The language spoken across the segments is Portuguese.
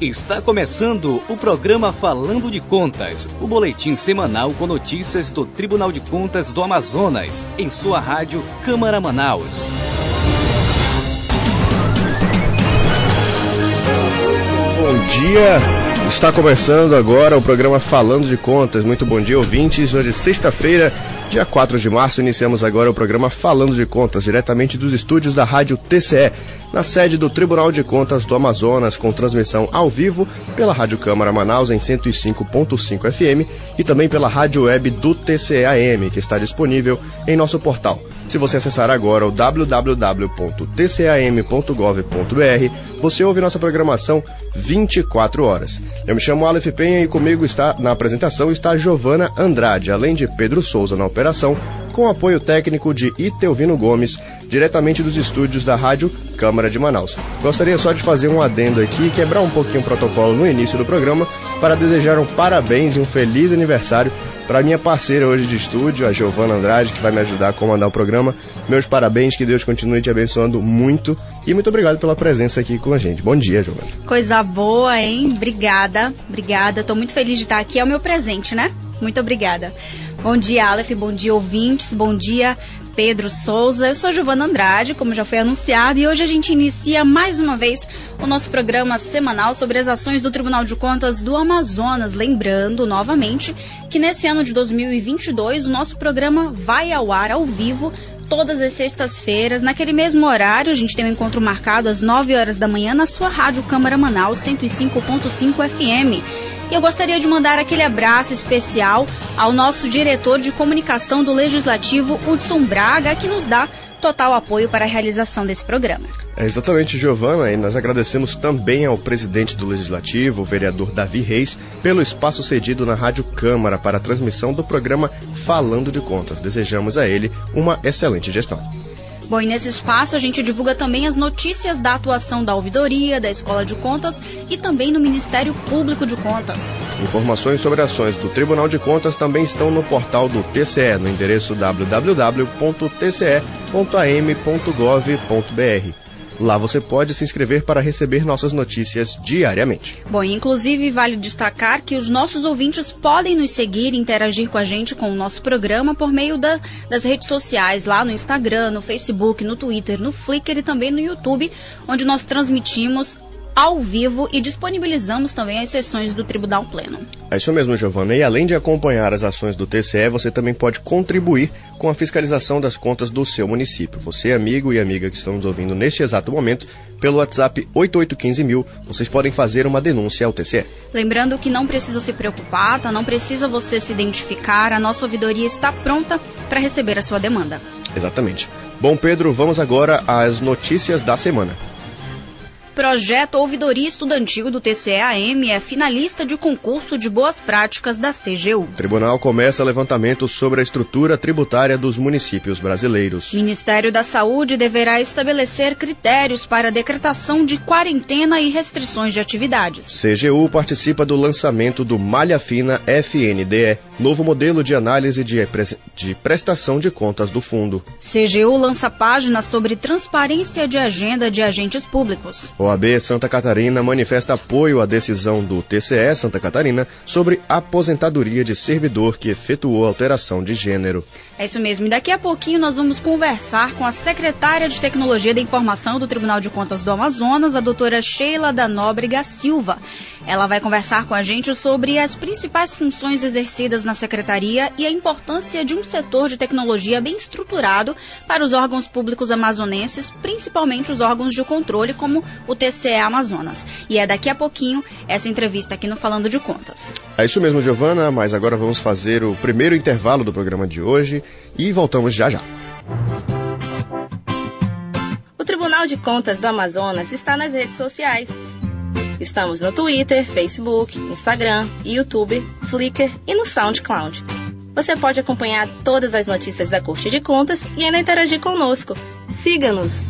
Está começando o programa Falando de Contas, o boletim semanal com notícias do Tribunal de Contas do Amazonas, em sua rádio Câmara Manaus. Bom dia, está começando agora o programa Falando de Contas. Muito bom dia, ouvintes. Hoje, sexta-feira, dia 4 de março, iniciamos agora o programa Falando de Contas, diretamente dos estúdios da Rádio TCE na sede do Tribunal de Contas do Amazonas, com transmissão ao vivo pela Rádio Câmara Manaus em 105.5 FM e também pela rádio web do TCAM, que está disponível em nosso portal. Se você acessar agora o www.tcam.gov.br, você ouve nossa programação 24 horas. Eu me chamo Aleph Penha e comigo está na apresentação está Giovana Andrade, além de Pedro Souza na operação, com apoio técnico de Itelvino Gomes, diretamente dos estúdios da Rádio Câmara de Manaus. Gostaria só de fazer um adendo aqui e quebrar um pouquinho o protocolo no início do programa para desejar um parabéns e um feliz aniversário para minha parceira hoje de estúdio, a Giovana Andrade, que vai me ajudar a comandar o programa. Meus parabéns, que Deus continue te abençoando muito e muito obrigado pela presença aqui com a gente. Bom dia, Giovana. Coisa boa, hein? Obrigada, obrigada. Estou muito feliz de estar aqui. É o meu presente, né? Muito obrigada. Bom dia, Aleph. Bom dia, ouvintes. Bom dia, Pedro Souza. Eu sou Giovana Andrade, como já foi anunciado, e hoje a gente inicia mais uma vez o nosso programa semanal sobre as ações do Tribunal de Contas do Amazonas. Lembrando, novamente, que nesse ano de 2022 o nosso programa vai ao ar ao vivo todas as sextas-feiras. Naquele mesmo horário, a gente tem um encontro marcado às 9 horas da manhã na sua rádio Câmara Manaus 105.5 FM. E eu gostaria de mandar aquele abraço especial ao nosso diretor de comunicação do Legislativo, Hudson Braga, que nos dá total apoio para a realização desse programa. É exatamente, Giovana, e nós agradecemos também ao presidente do Legislativo, o vereador Davi Reis, pelo espaço cedido na Rádio Câmara para a transmissão do programa Falando de Contas. Desejamos a ele uma excelente gestão. Bom, e nesse espaço a gente divulga também as notícias da atuação da ouvidoria, da Escola de Contas e também no Ministério Público de Contas. Informações sobre ações do Tribunal de Contas também estão no portal do TCE, no endereço www.tce.am.gov.br. Lá você pode se inscrever para receber nossas notícias diariamente. Bom, inclusive vale destacar que os nossos ouvintes podem nos seguir interagir com a gente com o nosso programa por meio da, das redes sociais, lá no Instagram, no Facebook, no Twitter, no Flickr e também no YouTube, onde nós transmitimos ao vivo e disponibilizamos também as sessões do Tribunal Pleno. É isso mesmo, Giovana. E além de acompanhar as ações do TCE, você também pode contribuir com a fiscalização das contas do seu município. Você, amigo e amiga que estão nos ouvindo neste exato momento, pelo WhatsApp 8815 vocês podem fazer uma denúncia ao TCE. Lembrando que não precisa se preocupar, tá? não precisa você se identificar, a nossa ouvidoria está pronta para receber a sua demanda. Exatamente. Bom, Pedro, vamos agora às notícias da semana. Projeto Ouvidoria Estudantil do TCEAM é finalista de concurso de boas práticas da CGU. O tribunal começa levantamento sobre a estrutura tributária dos municípios brasileiros. Ministério da Saúde deverá estabelecer critérios para a decretação de quarentena e restrições de atividades. CGU participa do lançamento do Malha Fina FNDE, novo modelo de análise de, de prestação de contas do fundo. CGU lança página sobre transparência de agenda de agentes públicos. O OAB Santa Catarina manifesta apoio à decisão do TCE Santa Catarina sobre aposentadoria de servidor que efetuou alteração de gênero. É isso mesmo. E daqui a pouquinho nós vamos conversar com a secretária de Tecnologia da Informação do Tribunal de Contas do Amazonas, a doutora Sheila da Nóbrega Silva. Ela vai conversar com a gente sobre as principais funções exercidas na secretaria e a importância de um setor de tecnologia bem estruturado para os órgãos públicos amazonenses, principalmente os órgãos de controle, como o TCE Amazonas. E é daqui a pouquinho essa entrevista aqui no Falando de Contas. É isso mesmo, Giovana, mas agora vamos fazer o primeiro intervalo do programa de hoje e voltamos já já. O Tribunal de Contas do Amazonas está nas redes sociais. Estamos no Twitter, Facebook, Instagram, YouTube, Flickr e no SoundCloud. Você pode acompanhar todas as notícias da Corte de Contas e ainda interagir conosco. Siga-nos!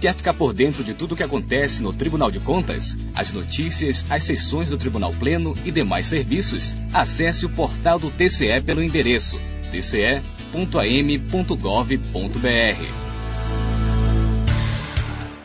Quer ficar por dentro de tudo o que acontece no Tribunal de Contas? As notícias, as sessões do Tribunal Pleno e demais serviços? Acesse o portal do TCE pelo endereço tce.am.gov.br.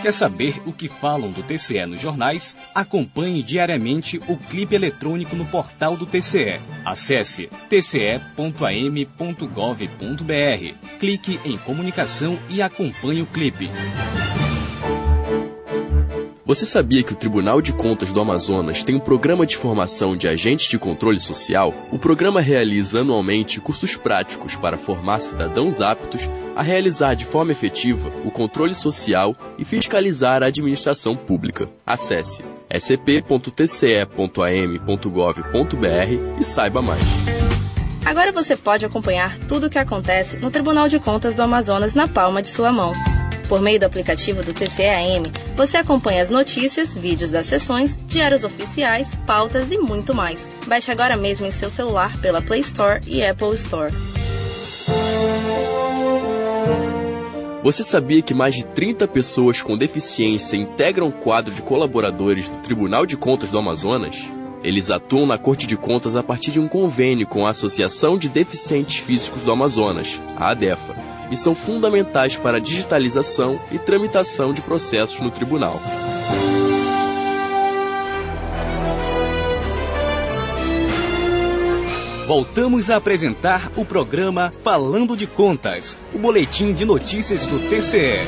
Quer saber o que falam do TCE nos jornais? Acompanhe diariamente o clipe eletrônico no portal do TCE. Acesse tce.am.gov.br. Clique em comunicação e acompanhe o clipe. Você sabia que o Tribunal de Contas do Amazonas tem um programa de formação de agentes de controle social? O programa realiza anualmente cursos práticos para formar cidadãos aptos a realizar de forma efetiva o controle social e fiscalizar a administração pública. Acesse scp.tce.am.gov.br e saiba mais. Agora você pode acompanhar tudo o que acontece no Tribunal de Contas do Amazonas na palma de sua mão. Por meio do aplicativo do TCEAM, você acompanha as notícias, vídeos das sessões, diários oficiais, pautas e muito mais. Baixe agora mesmo em seu celular pela Play Store e Apple Store. Você sabia que mais de 30 pessoas com deficiência integram o quadro de colaboradores do Tribunal de Contas do Amazonas? Eles atuam na Corte de Contas a partir de um convênio com a Associação de Deficientes Físicos do Amazonas, a ADEFA, e são fundamentais para a digitalização e tramitação de processos no tribunal. Voltamos a apresentar o programa Falando de Contas, o boletim de notícias do TCE.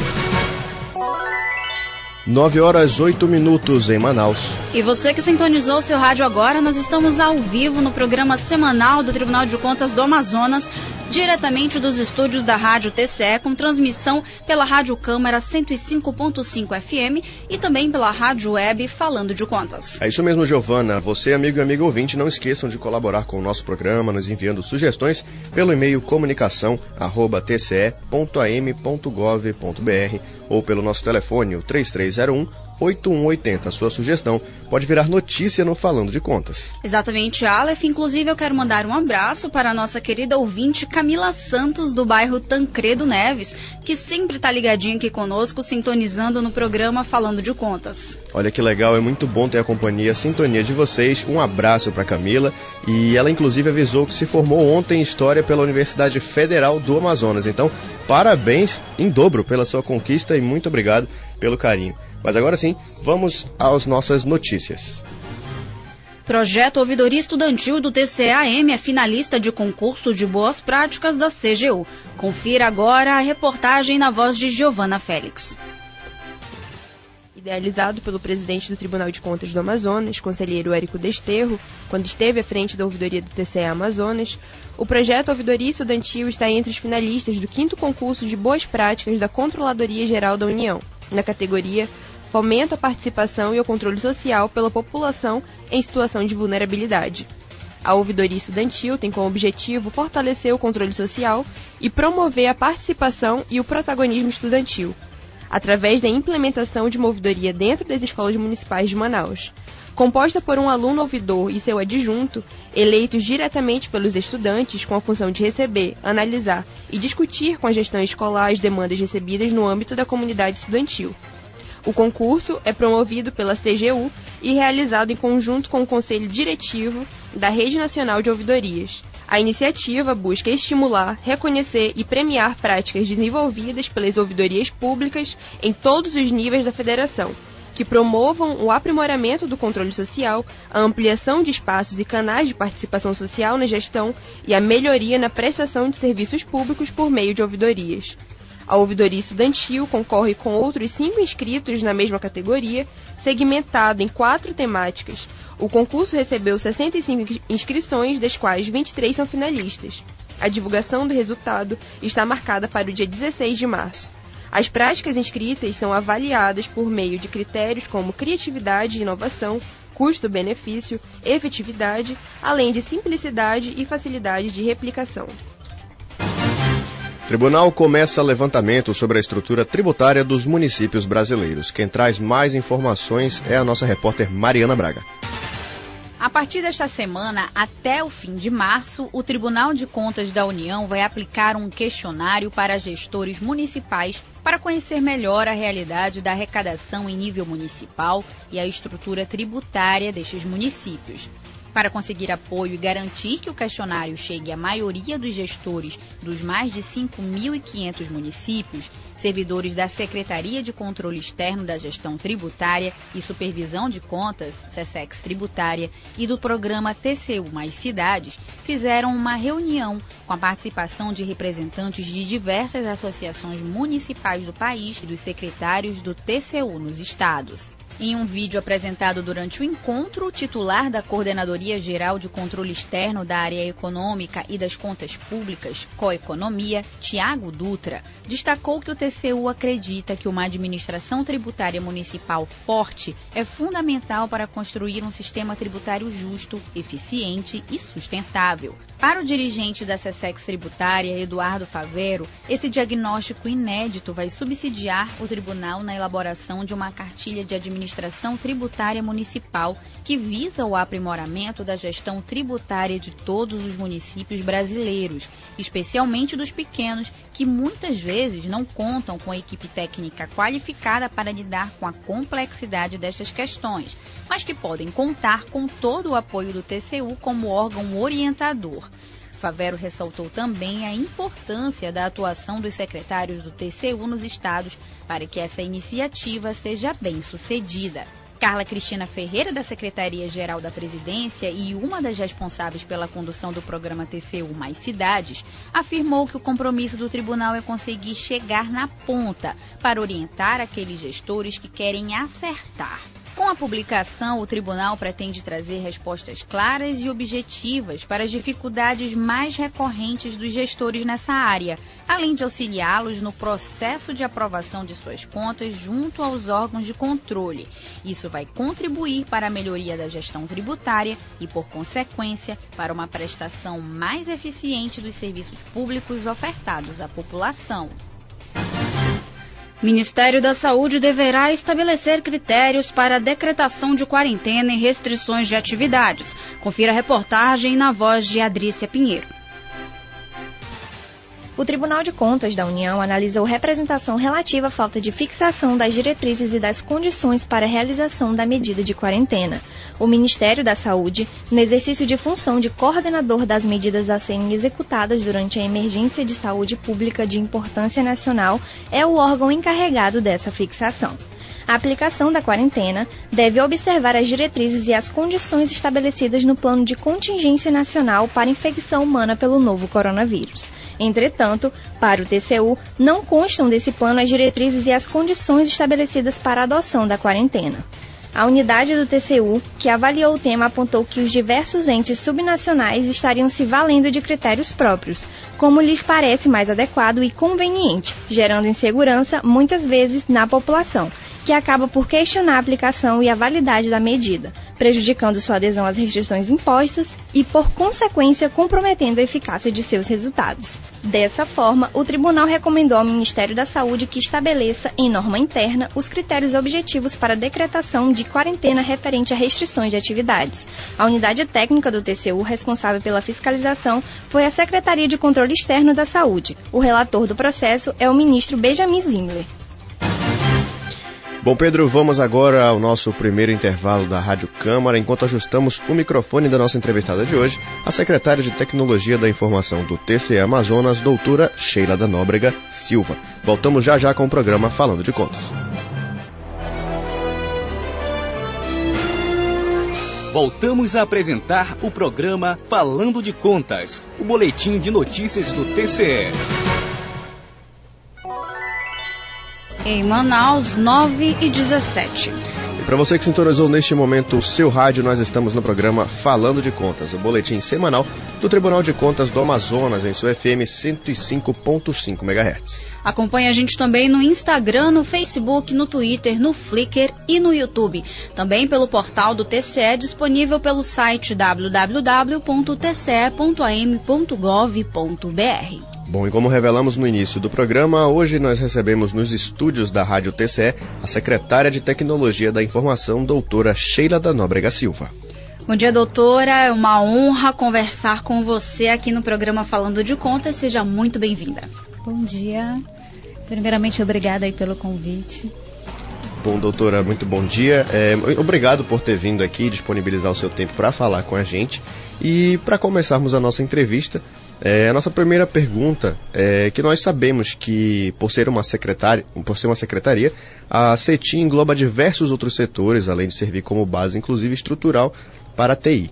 9 horas 8 minutos em Manaus. E você que sintonizou seu rádio agora, nós estamos ao vivo no programa semanal do Tribunal de Contas do Amazonas, diretamente dos estúdios da Rádio TCE, com transmissão pela Rádio Câmara 105.5 FM e também pela Rádio Web Falando de Contas. É isso mesmo, Giovana. Você, amigo e amigo ouvinte, não esqueçam de colaborar com o nosso programa, nos enviando sugestões pelo e-mail comunicação@tce.am.gov.br ou pelo nosso telefone, o 3301 8180. Sua sugestão pode virar notícia no Falando de Contas. Exatamente, Aleph. Inclusive, eu quero mandar um abraço para a nossa querida ouvinte Camila Santos, do bairro Tancredo Neves, que sempre está ligadinha aqui conosco, sintonizando no programa Falando de Contas. Olha que legal, é muito bom ter a companhia, a sintonia de vocês. Um abraço para Camila. E ela, inclusive, avisou que se formou ontem em História pela Universidade Federal do Amazonas. Então, parabéns em dobro pela sua conquista e muito obrigado pelo carinho. Mas agora sim, vamos às nossas notícias. Projeto Ouvidoria Estudantil do TCAM é finalista de concurso de boas práticas da CGU. Confira agora a reportagem na voz de Giovana Félix. Idealizado pelo presidente do Tribunal de Contas do Amazonas, conselheiro Érico Desterro, quando esteve à frente da ouvidoria do TCA Amazonas, o projeto Ouvidoria Estudantil está entre os finalistas do quinto concurso de boas práticas da Controladoria Geral da União, na categoria fomenta a participação e o controle social pela população em situação de vulnerabilidade. A ouvidoria estudantil tem como objetivo fortalecer o controle social e promover a participação e o protagonismo estudantil, através da implementação de uma ouvidoria dentro das escolas municipais de Manaus. Composta por um aluno ouvidor e seu adjunto, eleitos diretamente pelos estudantes com a função de receber, analisar e discutir com a gestão escolar as demandas recebidas no âmbito da comunidade estudantil. O concurso é promovido pela CGU e realizado em conjunto com o Conselho Diretivo da Rede Nacional de Ouvidorias. A iniciativa busca estimular, reconhecer e premiar práticas desenvolvidas pelas ouvidorias públicas em todos os níveis da federação, que promovam o aprimoramento do controle social, a ampliação de espaços e canais de participação social na gestão e a melhoria na prestação de serviços públicos por meio de ouvidorias. A ouvidoria estudantil concorre com outros cinco inscritos na mesma categoria, segmentado em quatro temáticas. O concurso recebeu 65 inscrições, das quais 23 são finalistas. A divulgação do resultado está marcada para o dia 16 de março. As práticas inscritas são avaliadas por meio de critérios como criatividade e inovação, custo-benefício, efetividade, além de simplicidade e facilidade de replicação. Tribunal começa levantamento sobre a estrutura tributária dos municípios brasileiros. Quem traz mais informações é a nossa repórter Mariana Braga. A partir desta semana, até o fim de março, o Tribunal de Contas da União vai aplicar um questionário para gestores municipais para conhecer melhor a realidade da arrecadação em nível municipal e a estrutura tributária destes municípios. Para conseguir apoio e garantir que o questionário chegue à maioria dos gestores dos mais de 5.500 municípios, servidores da Secretaria de Controle Externo da Gestão Tributária e Supervisão de Contas, SESEX Tributária, e do programa TCU Mais Cidades, fizeram uma reunião com a participação de representantes de diversas associações municipais do país e dos secretários do TCU nos estados. Em um vídeo apresentado durante o encontro, o titular da Coordenadoria Geral de Controle Externo da Área Econômica e das Contas Públicas, Coeconomia, Tiago Dutra, destacou que o TCU acredita que uma administração tributária municipal forte é fundamental para construir um sistema tributário justo, eficiente e sustentável. Para o dirigente da SESEX Tributária, Eduardo Favero, esse diagnóstico inédito vai subsidiar o tribunal na elaboração de uma cartilha de administração tributária municipal que visa o aprimoramento da gestão tributária de todos os municípios brasileiros, especialmente dos pequenos, que muitas vezes não contam com a equipe técnica qualificada para lidar com a complexidade destas questões, mas que podem contar com todo o apoio do TCU como órgão orientador. Favero ressaltou também a importância da atuação dos secretários do TCU nos estados para que essa iniciativa seja bem sucedida. Carla Cristina Ferreira, da Secretaria-Geral da Presidência e uma das responsáveis pela condução do programa TCU Mais Cidades, afirmou que o compromisso do tribunal é conseguir chegar na ponta para orientar aqueles gestores que querem acertar. Com a publicação, o tribunal pretende trazer respostas claras e objetivas para as dificuldades mais recorrentes dos gestores nessa área, além de auxiliá-los no processo de aprovação de suas contas junto aos órgãos de controle. Isso vai contribuir para a melhoria da gestão tributária e, por consequência, para uma prestação mais eficiente dos serviços públicos ofertados à população. Ministério da Saúde deverá estabelecer critérios para a decretação de quarentena e restrições de atividades. Confira a reportagem na voz de Adrícia Pinheiro. O Tribunal de Contas da União analisou representação relativa à falta de fixação das diretrizes e das condições para a realização da medida de quarentena o Ministério da Saúde, no exercício de função de coordenador das medidas a serem executadas durante a emergência de saúde pública de importância nacional, é o órgão encarregado dessa fixação. A aplicação da quarentena deve observar as diretrizes e as condições estabelecidas no Plano de Contingência Nacional para Infecção Humana pelo novo coronavírus. Entretanto, para o TCU, não constam desse plano as diretrizes e as condições estabelecidas para a adoção da quarentena. A unidade do TCU, que avaliou o tema, apontou que os diversos entes subnacionais estariam se valendo de critérios próprios, como lhes parece mais adequado e conveniente, gerando insegurança, muitas vezes, na população, que acaba por questionar a aplicação e a validade da medida, prejudicando sua adesão às restrições impostas e, por consequência, comprometendo a eficácia de seus resultados. Dessa forma, o tribunal recomendou ao Ministério da Saúde que estabeleça, em norma interna, os critérios objetivos para a decretação de quarentena referente a restrições de atividades. A unidade técnica do TCU responsável pela fiscalização foi a Secretaria de Controle Externo da Saúde. O relator do processo é o ministro Benjamin Zimler. Bom, Pedro, vamos agora ao nosso primeiro intervalo da Rádio Câmara, enquanto ajustamos o microfone da nossa entrevistada de hoje, a secretária de Tecnologia da Informação do TCE Amazonas, doutora Sheila da Nóbrega Silva. Voltamos já já com o programa Falando de Contas. Voltamos a apresentar o programa Falando de Contas, o boletim de notícias do TCE. Em Manaus, 9 e 17. E para você que sintonizou neste momento o seu rádio, nós estamos no programa Falando de Contas, o boletim semanal do Tribunal de Contas do Amazonas, em sua FM 105.5 MHz. Acompanhe a gente também no Instagram, no Facebook, no Twitter, no Flickr e no YouTube. Também pelo portal do TCE, disponível pelo site www.tce.am.gov.br. Bom, e como revelamos no início do programa, hoje nós recebemos nos estúdios da Rádio TCE a secretária de Tecnologia da Informação, doutora Sheila da Nóbrega Silva. Bom dia, doutora. É uma honra conversar com você aqui no programa Falando de Contas. Seja muito bem-vinda. Bom dia. Primeiramente, obrigada aí pelo convite. Bom, doutora, muito bom dia. É, obrigado por ter vindo aqui disponibilizar o seu tempo para falar com a gente. E para começarmos a nossa entrevista, é, a nossa primeira pergunta é que nós sabemos que, por ser uma secretária, por ser uma secretaria, a CETIM engloba diversos outros setores, além de servir como base, inclusive estrutural, para a TI,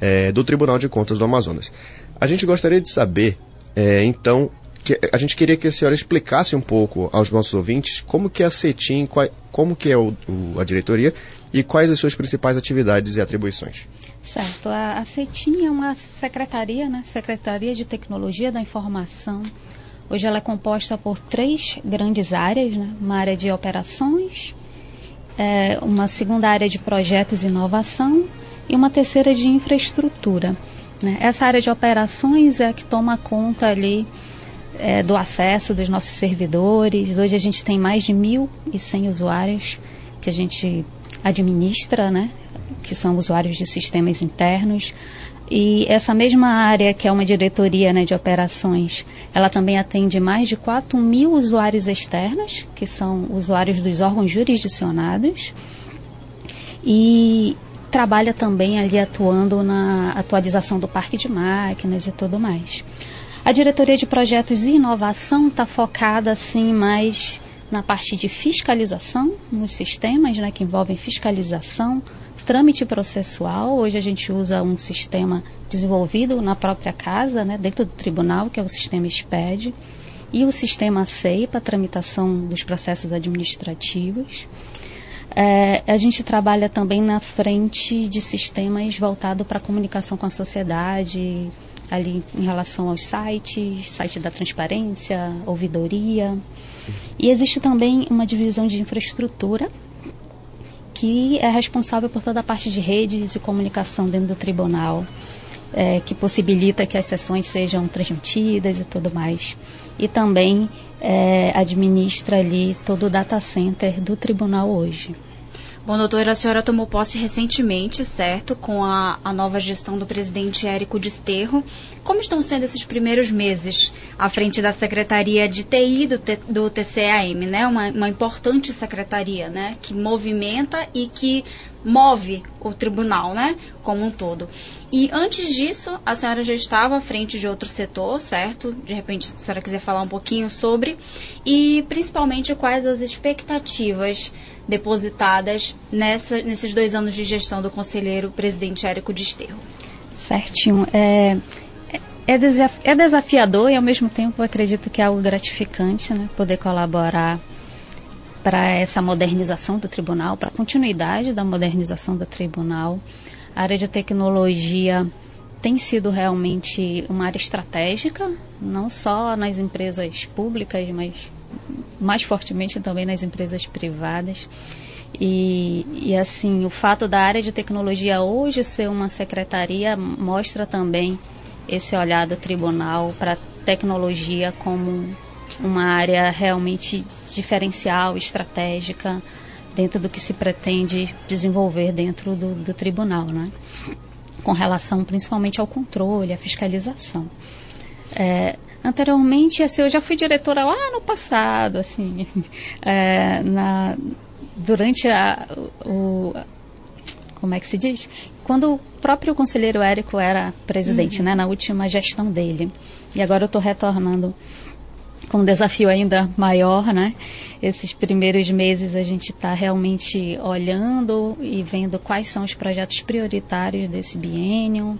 é, do Tribunal de Contas do Amazonas. A gente gostaria de saber, é, então, que a gente queria que a senhora explicasse um pouco aos nossos ouvintes como que é a CETIM, qual, como que é o, o, a diretoria e quais as suas principais atividades e atribuições. Certo, a, a CETIM é uma secretaria, né? Secretaria de Tecnologia da Informação. Hoje ela é composta por três grandes áreas, né? Uma área de operações, é, uma segunda área de projetos e inovação e uma terceira de infraestrutura. Né? Essa área de operações é a que toma conta ali é, do acesso dos nossos servidores. Hoje a gente tem mais de 1.100 usuários que a gente administra, né? que são usuários de sistemas internos. E essa mesma área, que é uma diretoria né, de operações, ela também atende mais de 4 mil usuários externos, que são usuários dos órgãos jurisdicionados. E trabalha também ali atuando na atualização do parque de máquinas e tudo mais. A diretoria de projetos e inovação está focada assim mais na parte de fiscalização nos sistemas, né, que envolvem fiscalização, trâmite processual. Hoje a gente usa um sistema desenvolvido na própria casa, né, dentro do tribunal, que é o sistema SPED, e o sistema SEI para tramitação dos processos administrativos. É, a gente trabalha também na frente de sistemas voltado para comunicação com a sociedade, ali em relação aos sites, site da transparência, ouvidoria. E existe também uma divisão de infraestrutura que é responsável por toda a parte de redes e comunicação dentro do tribunal, é, que possibilita que as sessões sejam transmitidas e tudo mais. E também é, administra ali todo o data center do tribunal hoje. Bom, doutora, a senhora tomou posse recentemente, certo, com a, a nova gestão do presidente Érico Desterro. Como estão sendo esses primeiros meses à frente da Secretaria de TI do, do TCAM, né? Uma, uma importante secretaria, né? Que movimenta e que move o tribunal, né, como um todo. E antes disso, a senhora já estava à frente de outro setor, certo? De repente, se a senhora quiser falar um pouquinho sobre e principalmente quais as expectativas depositadas nessa, nesses dois anos de gestão do conselheiro presidente Érico Desterro. Certinho. É, é, desaf é desafiador e, ao mesmo tempo, acredito que é algo gratificante né, poder colaborar para essa modernização do tribunal, para a continuidade da modernização do tribunal. A área de tecnologia tem sido realmente uma área estratégica, não só nas empresas públicas, mas mais fortemente também nas empresas privadas. E, e, assim, o fato da área de tecnologia hoje ser uma secretaria mostra também esse olhar do tribunal para tecnologia como uma área realmente diferencial, estratégica, dentro do que se pretende desenvolver dentro do, do tribunal, né? com relação principalmente ao controle, à fiscalização. É, Anteriormente, assim, eu já fui diretora lá no passado, assim, é, na, durante a, o, como é que se diz? Quando o próprio conselheiro Érico era presidente, uhum. né, na última gestão dele. E agora eu estou retornando com um desafio ainda maior, né? Esses primeiros meses a gente está realmente olhando e vendo quais são os projetos prioritários desse biênio,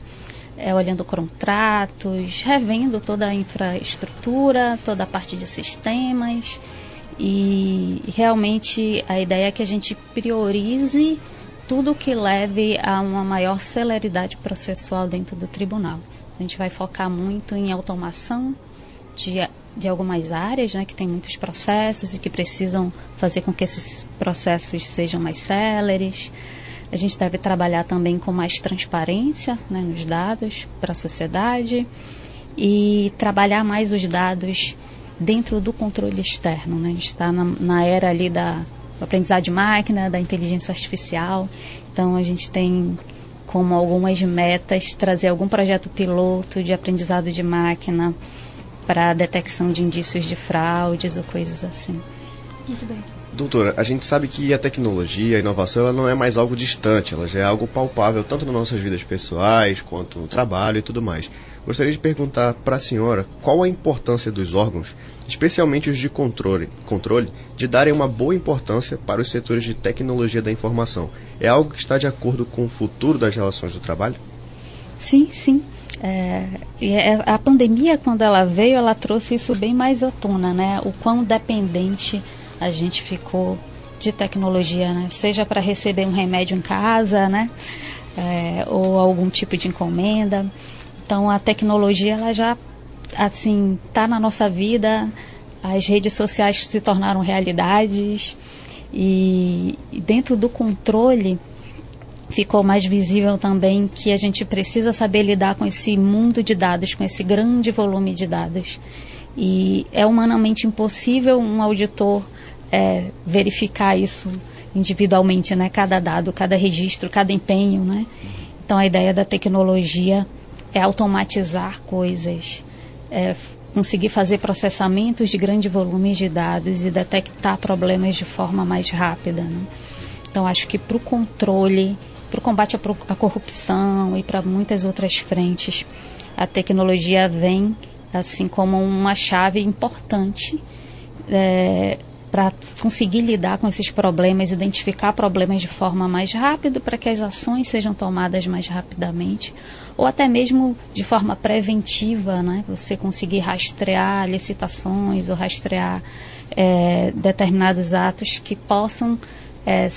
é, olhando contratos, revendo toda a infraestrutura, toda a parte de sistemas. E realmente a ideia é que a gente priorize tudo que leve a uma maior celeridade processual dentro do tribunal. A gente vai focar muito em automação de, de algumas áreas, né, que tem muitos processos e que precisam fazer com que esses processos sejam mais céleres. A gente deve trabalhar também com mais transparência né, nos dados para a sociedade e trabalhar mais os dados dentro do controle externo. Né? A gente está na, na era ali da aprendizagem de máquina, da inteligência artificial, então a gente tem como algumas metas, trazer algum projeto piloto de aprendizado de máquina para detecção de indícios de fraudes ou coisas assim. Muito bem. Doutora, a gente sabe que a tecnologia, a inovação, ela não é mais algo distante, ela já é algo palpável tanto nas nossas vidas pessoais quanto no trabalho e tudo mais. Gostaria de perguntar para a senhora qual a importância dos órgãos, especialmente os de controle, controle, de darem uma boa importância para os setores de tecnologia da informação. É algo que está de acordo com o futuro das relações do trabalho? Sim, sim. É, é, a pandemia, quando ela veio, ela trouxe isso bem mais à tona, né? O quão dependente a gente ficou de tecnologia, né? Seja para receber um remédio em casa, né? É, ou algum tipo de encomenda. Então a tecnologia ela já assim está na nossa vida. As redes sociais se tornaram realidades e dentro do controle ficou mais visível também que a gente precisa saber lidar com esse mundo de dados, com esse grande volume de dados. E é humanamente impossível um auditor é, verificar isso individualmente, né? Cada dado, cada registro, cada empenho, né? Então a ideia da tecnologia é automatizar coisas, é conseguir fazer processamentos de grande volume de dados e detectar problemas de forma mais rápida. Né? Então, acho que para o controle, para o combate à corrupção e para muitas outras frentes, a tecnologia vem assim como uma chave importante é, para conseguir lidar com esses problemas, identificar problemas de forma mais rápida, para que as ações sejam tomadas mais rapidamente ou até mesmo de forma preventiva, né? Você conseguir rastrear licitações ou rastrear é, determinados atos que possam é,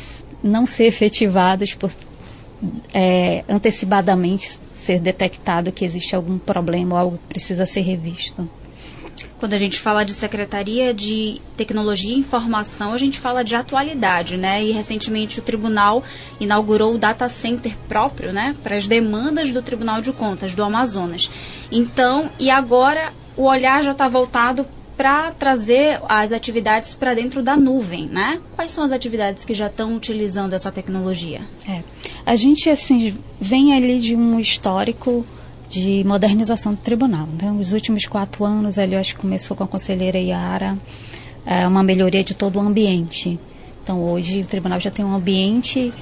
não ser efetivados por é, antecipadamente ser detectado que existe algum problema ou algo que precisa ser revisto. Quando a gente fala de Secretaria de Tecnologia e Informação, a gente fala de atualidade, né? E recentemente o tribunal inaugurou o data center próprio, né, para as demandas do Tribunal de Contas do Amazonas. Então, e agora o olhar já está voltado para trazer as atividades para dentro da nuvem, né? Quais são as atividades que já estão utilizando essa tecnologia? É, a gente assim vem ali de um histórico de modernização do tribunal. Então, nos últimos quatro anos, ali, eu acho que começou com a conselheira Iara, é, uma melhoria de todo o ambiente. Então, hoje, o tribunal já tem um ambiente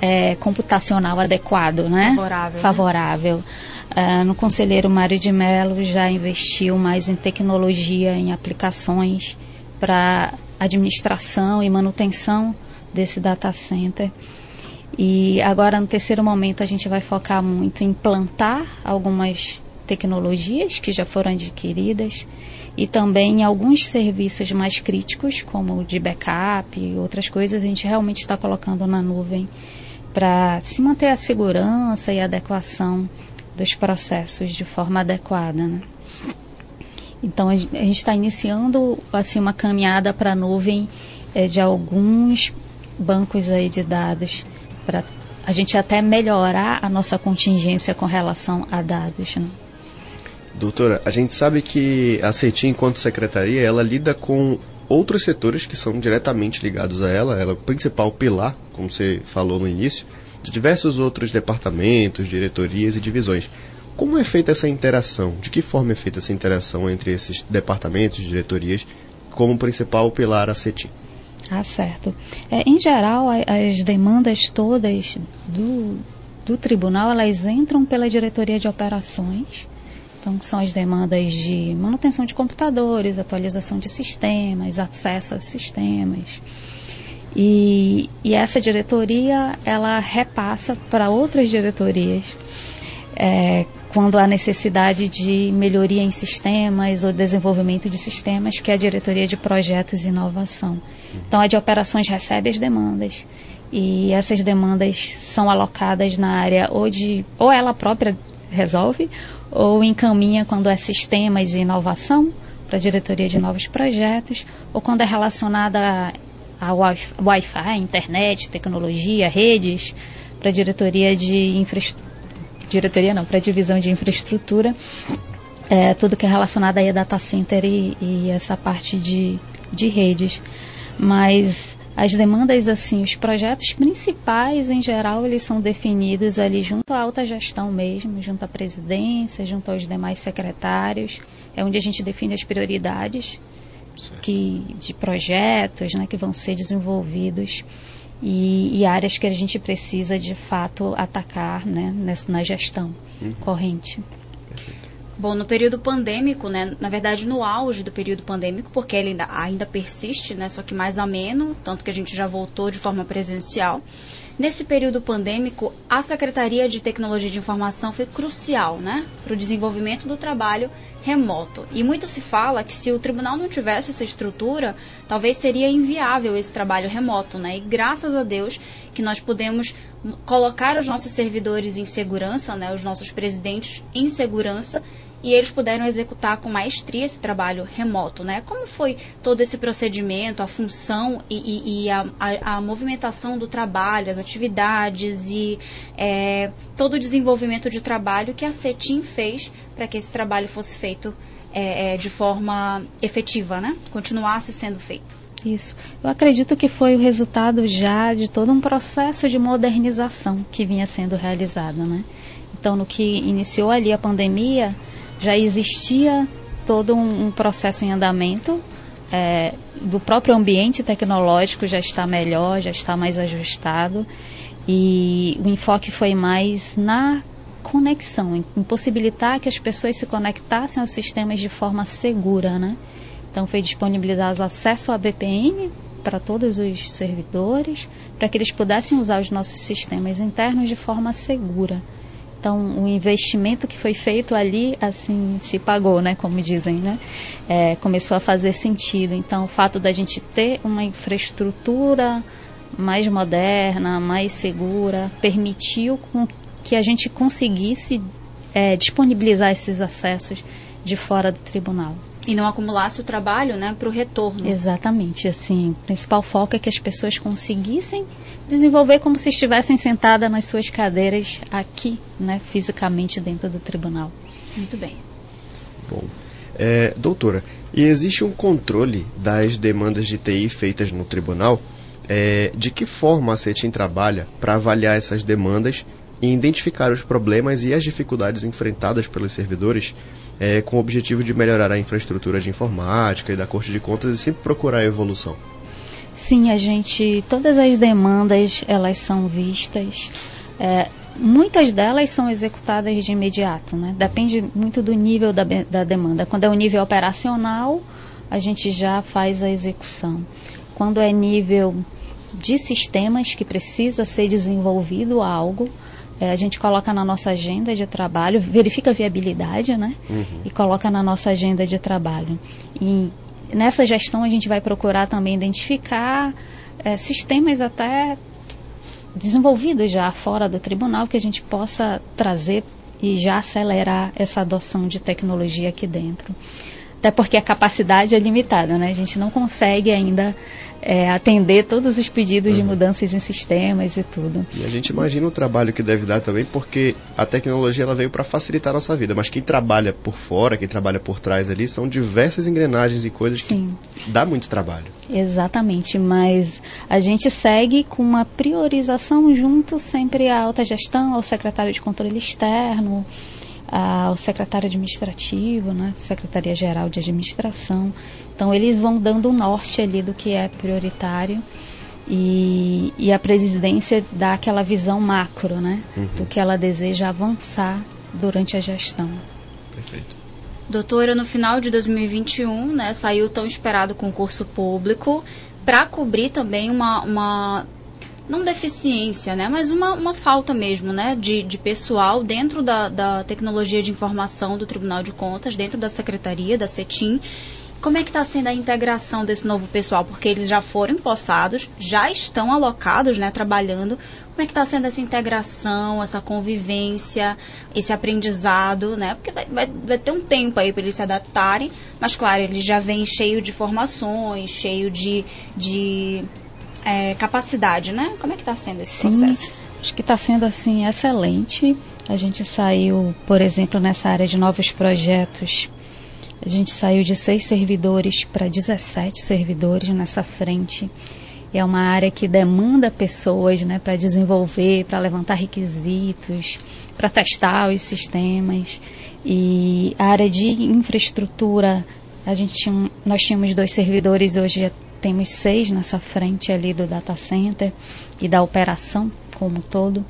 é, computacional adequado, né? Favorável. Né? Favorável. Né? É, no conselheiro Mário de Mello já investiu mais em tecnologia, em aplicações para administração e manutenção desse data center. E agora, no terceiro momento, a gente vai focar muito em implantar algumas tecnologias que já foram adquiridas e também alguns serviços mais críticos, como de backup e outras coisas, a gente realmente está colocando na nuvem para se manter a segurança e a adequação dos processos de forma adequada. Né? Então, a gente está iniciando assim, uma caminhada para a nuvem é, de alguns bancos aí de dados para a gente até melhorar a nossa contingência com relação a dados. Né? Doutora, a gente sabe que a CETI, enquanto secretaria, ela lida com outros setores que são diretamente ligados a ela, ela é o principal pilar, como você falou no início, de diversos outros departamentos, diretorias e divisões. Como é feita essa interação? De que forma é feita essa interação entre esses departamentos, diretorias, como principal pilar a CETI? Ah, certo. É, em geral, as demandas todas do, do tribunal, elas entram pela diretoria de operações. Então, são as demandas de manutenção de computadores, atualização de sistemas, acesso aos sistemas. E, e essa diretoria, ela repassa para outras diretorias é, quando há necessidade de melhoria em sistemas ou desenvolvimento de sistemas, que é a diretoria de projetos e inovação. Então, a de operações recebe as demandas e essas demandas são alocadas na área ou de ou ela própria resolve ou encaminha quando é sistemas e inovação para a diretoria de novos projetos ou quando é relacionada a Wi-Fi, internet, tecnologia, redes, para a diretoria de infraestrutura diretoria não, para a divisão de infraestrutura, é, tudo que é relacionado aí a data center e, e essa parte de, de redes. Mas As demandas, assim, os projetos principais, em geral, eles são definidos ali junto à alta gestão mesmo, junto à presidência, junto aos demais secretários. É onde a gente define as prioridades que, de projetos né, que vão ser desenvolvidos e, e, áreas que a gente precisa, de fato, atacar né, nessa, na gestão uhum. corrente. Bom, no período pandêmico, né, na verdade no auge do período pandêmico, porque ele ainda, ainda persiste, né, só que mais ameno, tanto que a gente já voltou de forma presencial. Nesse período pandêmico, a Secretaria de Tecnologia de Informação foi crucial né, para o desenvolvimento do trabalho remoto. E muito se fala que se o tribunal não tivesse essa estrutura, talvez seria inviável esse trabalho remoto, né? E graças a Deus que nós podemos colocar os nossos servidores em segurança, né, os nossos presidentes em segurança e eles puderam executar com maestria esse trabalho remoto, né? Como foi todo esse procedimento, a função e, e, e a, a, a, movimentação do trabalho, as atividades e é, todo o desenvolvimento de trabalho que a CETIM fez para que esse trabalho fosse feito é, é, de forma efetiva, né? Continuasse sendo feito. Isso. Eu acredito que foi o resultado já de todo um processo de modernização que vinha sendo realizado, né? Então, no que iniciou ali a pandemia, já existia todo um, um processo em andamento é, do próprio ambiente tecnológico já está melhor, já está mais ajustado e o enfoque foi mais na conexão, em, possibilitar que as pessoas se conectassem aos sistemas de forma segura, né? Então foi disponibilizado acesso à VPN para todos os servidores, para que eles pudessem usar os nossos sistemas internos de forma segura. Então, o investimento que foi feito ali, assim, se pagou, né? Como dizem, né? É, começou a fazer sentido. Então, o fato da gente ter uma infraestrutura mais moderna, mais segura, permitiu que a gente conseguisse é, disponibilizar esses acessos de fora do tribunal. E não acumulasse o trabalho, né, para o retorno. Exatamente, assim, o principal foco é que as pessoas conseguissem desenvolver como se estivessem sentadas nas suas cadeiras aqui, né, fisicamente dentro do tribunal. Muito bem. Bom, é, doutora, e existe um controle das demandas de TI feitas no tribunal? É, de que forma a CETIM trabalha para avaliar essas demandas e identificar os problemas e as dificuldades enfrentadas pelos servidores é, com o objetivo de melhorar a infraestrutura de informática e da Corte de Contas e sempre procurar a evolução. Sim, a gente, todas as demandas elas são vistas. É, muitas delas são executadas de imediato, né? Depende muito do nível da, da demanda. Quando é o nível operacional, a gente já faz a execução. Quando é nível de sistemas que precisa ser desenvolvido algo, é, a gente coloca na nossa agenda de trabalho, verifica a viabilidade, né? Uhum. E coloca na nossa agenda de trabalho. E nessa gestão a gente vai procurar também identificar é, sistemas até desenvolvidos já fora do tribunal que a gente possa trazer e já acelerar essa adoção de tecnologia aqui dentro. Até porque a capacidade é limitada, né? A gente não consegue ainda é, atender todos os pedidos uhum. de mudanças em sistemas e tudo. E a gente imagina o trabalho que deve dar também, porque a tecnologia ela veio para facilitar a nossa vida, mas quem trabalha por fora, quem trabalha por trás ali, são diversas engrenagens e coisas Sim. que dá muito trabalho. Exatamente, mas a gente segue com uma priorização junto sempre à alta gestão, ao secretário de controle externo, ao secretário administrativo, né, Secretaria Geral de Administração. Então, eles vão dando o norte ali do que é prioritário e, e a presidência dá aquela visão macro, né, uhum. do que ela deseja avançar durante a gestão. Perfeito. Doutora, no final de 2021, né, saiu o tão esperado concurso público para cobrir também uma, uma não deficiência, né, mas uma, uma falta mesmo, né, de, de pessoal dentro da, da tecnologia de informação do Tribunal de Contas, dentro da Secretaria, da CETIM. Como é que está sendo a integração desse novo pessoal? Porque eles já foram empossados, já estão alocados, né, trabalhando. Como é que está sendo essa integração, essa convivência, esse aprendizado, né? Porque vai, vai, vai ter um tempo aí para eles se adaptarem, mas claro, eles já vêm cheio de formações, cheio de, de é, capacidade, né? Como é que está sendo esse Sim, processo? Acho que está sendo assim excelente. A gente saiu, por exemplo, nessa área de novos projetos, a gente saiu de seis servidores para 17 servidores nessa frente. é uma área que demanda pessoas né, para desenvolver, para levantar requisitos, para testar os sistemas. E a área de infraestrutura, a gente tinha, nós tínhamos dois servidores, hoje temos seis nessa frente ali do data center e da operação como um todo.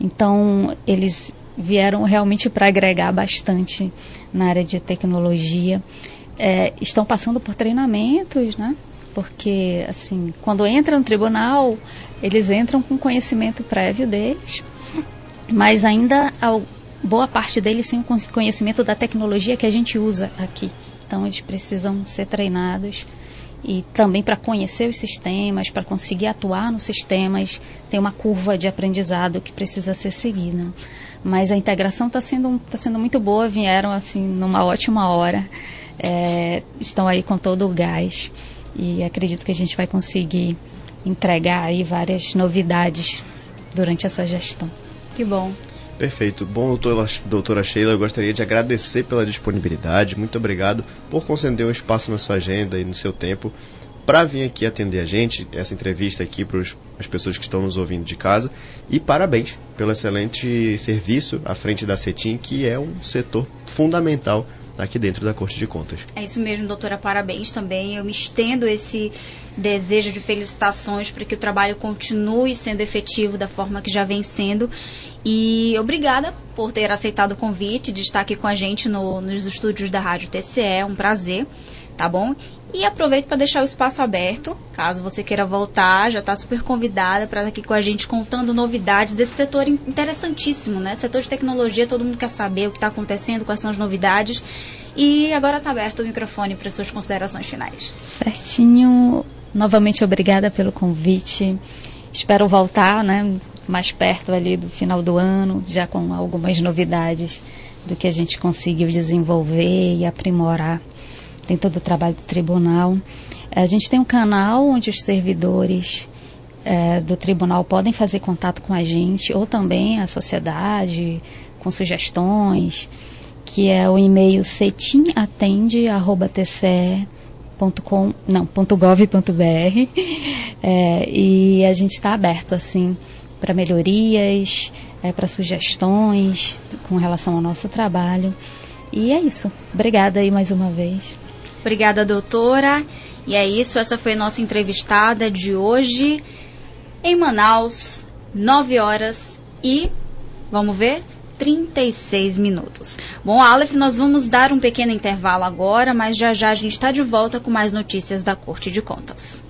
Então, eles vieram realmente para agregar bastante na área de tecnologia. É, estão passando por treinamentos, né? Porque, assim, quando entram no tribunal, eles entram com conhecimento prévio deles, mas ainda boa parte deles sem o conhecimento da tecnologia que a gente usa aqui. Então, eles precisam ser treinados e também para conhecer os sistemas, para conseguir atuar nos sistemas, tem uma curva de aprendizado que precisa ser seguida. Mas a integração está sendo, tá sendo muito boa, vieram assim numa ótima hora, é, estão aí com todo o gás e acredito que a gente vai conseguir entregar aí várias novidades durante essa gestão. Que bom. Perfeito. Bom, doutora, Sheila, eu gostaria de agradecer pela disponibilidade. Muito obrigado por conceder um espaço na sua agenda e no seu tempo para vir aqui atender a gente, essa entrevista aqui para as pessoas que estão nos ouvindo de casa. E parabéns pelo excelente serviço à frente da CETIM, que é um setor fundamental aqui dentro da Corte de Contas. É isso mesmo, doutora. Parabéns também. Eu me estendo esse desejo de felicitações para que o trabalho continue sendo efetivo da forma que já vem sendo. E obrigada por ter aceitado o convite de estar aqui com a gente no, nos estúdios da Rádio TCE. É um prazer, tá bom? E aproveito para deixar o espaço aberto, caso você queira voltar, já está super convidada para estar aqui com a gente contando novidades desse setor interessantíssimo, né? Setor de tecnologia, todo mundo quer saber o que está acontecendo, quais são as novidades. E agora está aberto o microfone para suas considerações finais. Certinho. Novamente obrigada pelo convite. Espero voltar, né, mais perto ali do final do ano, já com algumas novidades do que a gente conseguiu desenvolver e aprimorar tem todo o trabalho do tribunal. A gente tem um canal onde os servidores é, do tribunal podem fazer contato com a gente, ou também a sociedade, com sugestões, que é o e-mail cetinatende.tce.com, não, .gov.br, é, e a gente está aberto, assim, para melhorias, é, para sugestões com relação ao nosso trabalho. E é isso. Obrigada aí mais uma vez. Obrigada, doutora. E é isso, essa foi a nossa entrevistada de hoje em Manaus, 9 horas e vamos ver 36 minutos. Bom, Aleph, nós vamos dar um pequeno intervalo agora, mas já já a gente está de volta com mais notícias da Corte de Contas.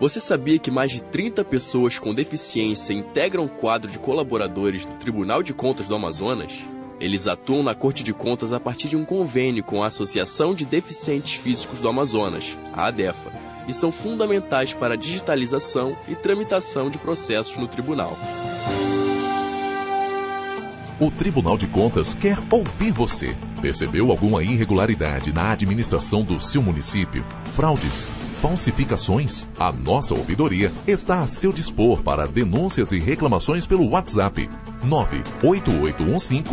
Você sabia que mais de 30 pessoas com deficiência integram o quadro de colaboradores do Tribunal de Contas do Amazonas? Eles atuam na Corte de Contas a partir de um convênio com a Associação de Deficientes Físicos do Amazonas, a ADEFA, e são fundamentais para a digitalização e tramitação de processos no tribunal. O Tribunal de Contas quer ouvir você. Percebeu alguma irregularidade na administração do seu município? Fraudes? Falsificações? A nossa ouvidoria está a seu dispor para denúncias e reclamações pelo WhatsApp 98815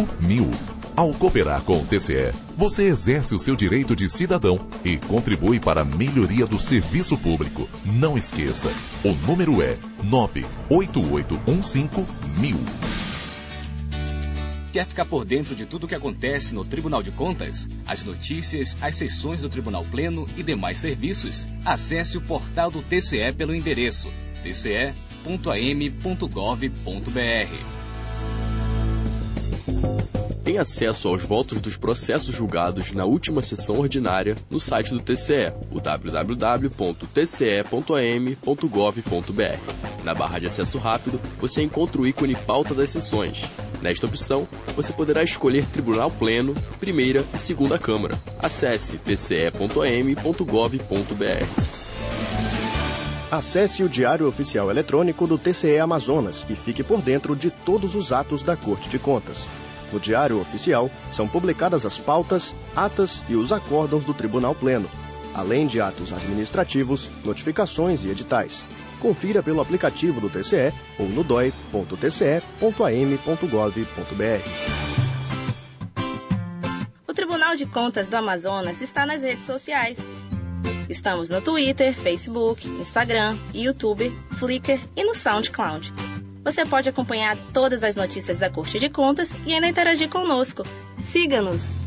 Ao cooperar com o TCE, você exerce o seu direito de cidadão e contribui para a melhoria do serviço público. Não esqueça, o número é 98815 Quer ficar por dentro de tudo o que acontece no Tribunal de Contas? As notícias, as sessões do Tribunal Pleno e demais serviços? Acesse o portal do TCE pelo endereço tce.am.gov.br. tem acesso aos votos dos processos julgados na última sessão ordinária no site do TCE, o www.tce.am.gov.br. Na barra de acesso rápido, você encontra o ícone Pauta das Sessões. Nesta opção, você poderá escolher Tribunal Pleno, Primeira e Segunda Câmara. Acesse tce.am.gov.br. Acesse o Diário Oficial Eletrônico do TCE Amazonas e fique por dentro de todos os atos da Corte de Contas. No Diário Oficial são publicadas as pautas, atas e os acórdãos do Tribunal Pleno, além de atos administrativos, notificações e editais. Confira pelo aplicativo do TCE ou no doi.tce.am.gov.br. O Tribunal de Contas do Amazonas está nas redes sociais. Estamos no Twitter, Facebook, Instagram, YouTube, Flickr e no SoundCloud. Você pode acompanhar todas as notícias da Corte de Contas e ainda interagir conosco. Siga-nos!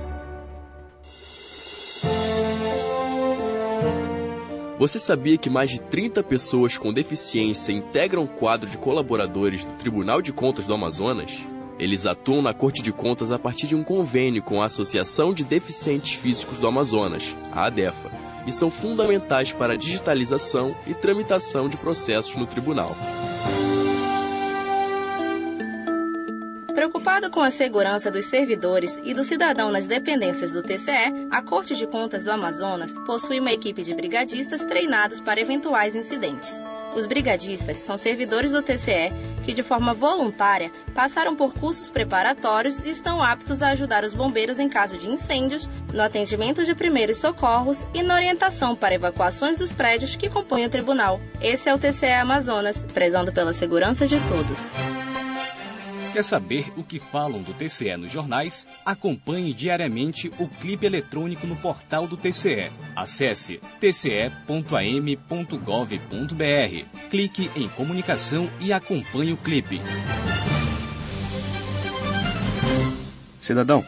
Você sabia que mais de 30 pessoas com deficiência integram o quadro de colaboradores do Tribunal de Contas do Amazonas? Eles atuam na Corte de Contas a partir de um convênio com a Associação de Deficientes Físicos do Amazonas, a ADEFA, e são fundamentais para a digitalização e tramitação de processos no tribunal. Preocupada com a segurança dos servidores e do cidadão nas dependências do TCE, a Corte de Contas do Amazonas possui uma equipe de brigadistas treinados para eventuais incidentes. Os brigadistas são servidores do TCE que, de forma voluntária, passaram por cursos preparatórios e estão aptos a ajudar os bombeiros em caso de incêndios, no atendimento de primeiros socorros e na orientação para evacuações dos prédios que compõem o tribunal. Esse é o TCE Amazonas, prezando pela segurança de todos. Quer saber o que falam do TCE nos jornais? Acompanhe diariamente o clipe eletrônico no portal do TCE. Acesse tce.am.gov.br. Clique em comunicação e acompanhe o clipe. Cidadão,